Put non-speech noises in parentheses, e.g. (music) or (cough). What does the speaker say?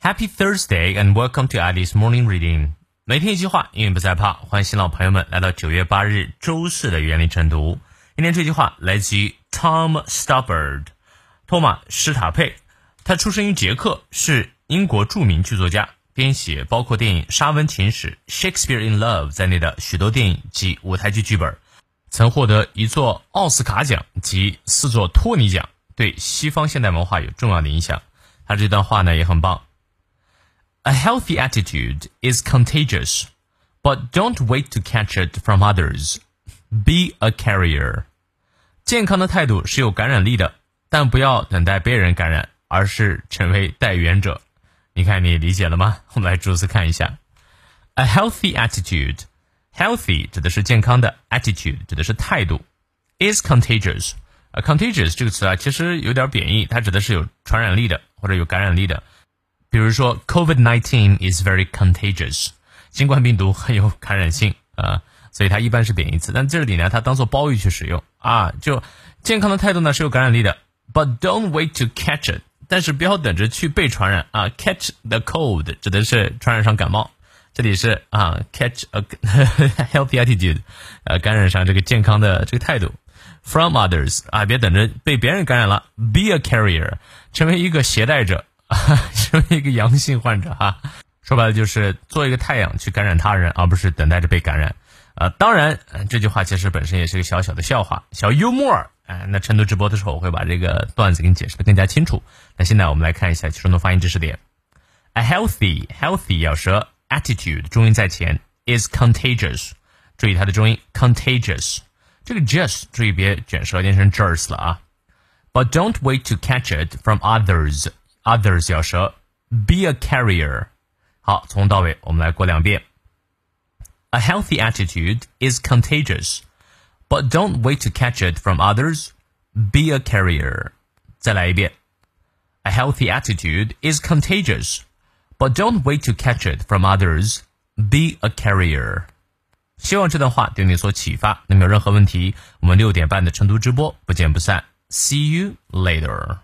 Happy Thursday and welcome to Alice Morning Reading。每天一句话，英语不再怕。欢迎新老朋友们来到九月八日周四的原理晨读。今天这句话来自于 Tom Stoppard，托马施塔佩。他出生于捷克，是英国著名剧作家，编写包括电影《沙温情史》（Shakespeare in Love） 在内的许多电影及舞台剧剧本，曾获得一座奥斯卡奖及四座托尼奖，对西方现代文化有重要的影响。他这段话呢也很棒。A healthy attitude is contagious, but don't wait to catch it from others. Be a carrier. 健康的态度是有感染力的，但不要等待别人感染。而是成为代言者。你看，你理解了吗？我们来逐词看一下。A healthy attitude，healthy 指的是健康的，attitude 指的是态度。Is contagious，啊，contagious 这个词啊，其实有点贬义，它指的是有传染力的或者有感染力的。 比如说，COVID-19 is very contagious，新冠病毒很有感染性啊，所以它一般是贬义词。但这里呢，它当做褒义去使用啊，就健康的态度呢是有感染力的。But don't wait to catch it。但是不要等着去被传染啊！Catch the cold 指的是传染上感冒，这里是啊，catch a (laughs) healthy attitude，呃，感染上这个健康的这个态度。From others 啊，别等着被别人感染了。Be a carrier，成为一个携带者，(laughs) 成为一个阳性患者哈。说白了就是做一个太阳去感染他人，而不是等待着被感染。啊，当然，这句话其实本身也是个小小的笑话，小幽默。哎，那成都直播的时候，我会把这个段子给你解释的更加清楚。那现在我们来看一下其中的发音知识点。A healthy healthy 咬舌，attitude 重音在前，is contagious。注意它的重音，contagious。这个 just 注意别卷舌念成 jers 了啊。But don't wait to catch it from others。others 咬舌，be a carrier。好，从头到尾我们来过两遍。A healthy attitude is contagious。but don't wait to catch it from others. Be a carrier. 再来一遍. A healthy attitude is contagious, but don't wait to catch it from others. Be a carrier. 希望这段话对你所启发。那么有任何问题，我们六点半的成都直播不见不散。See you later.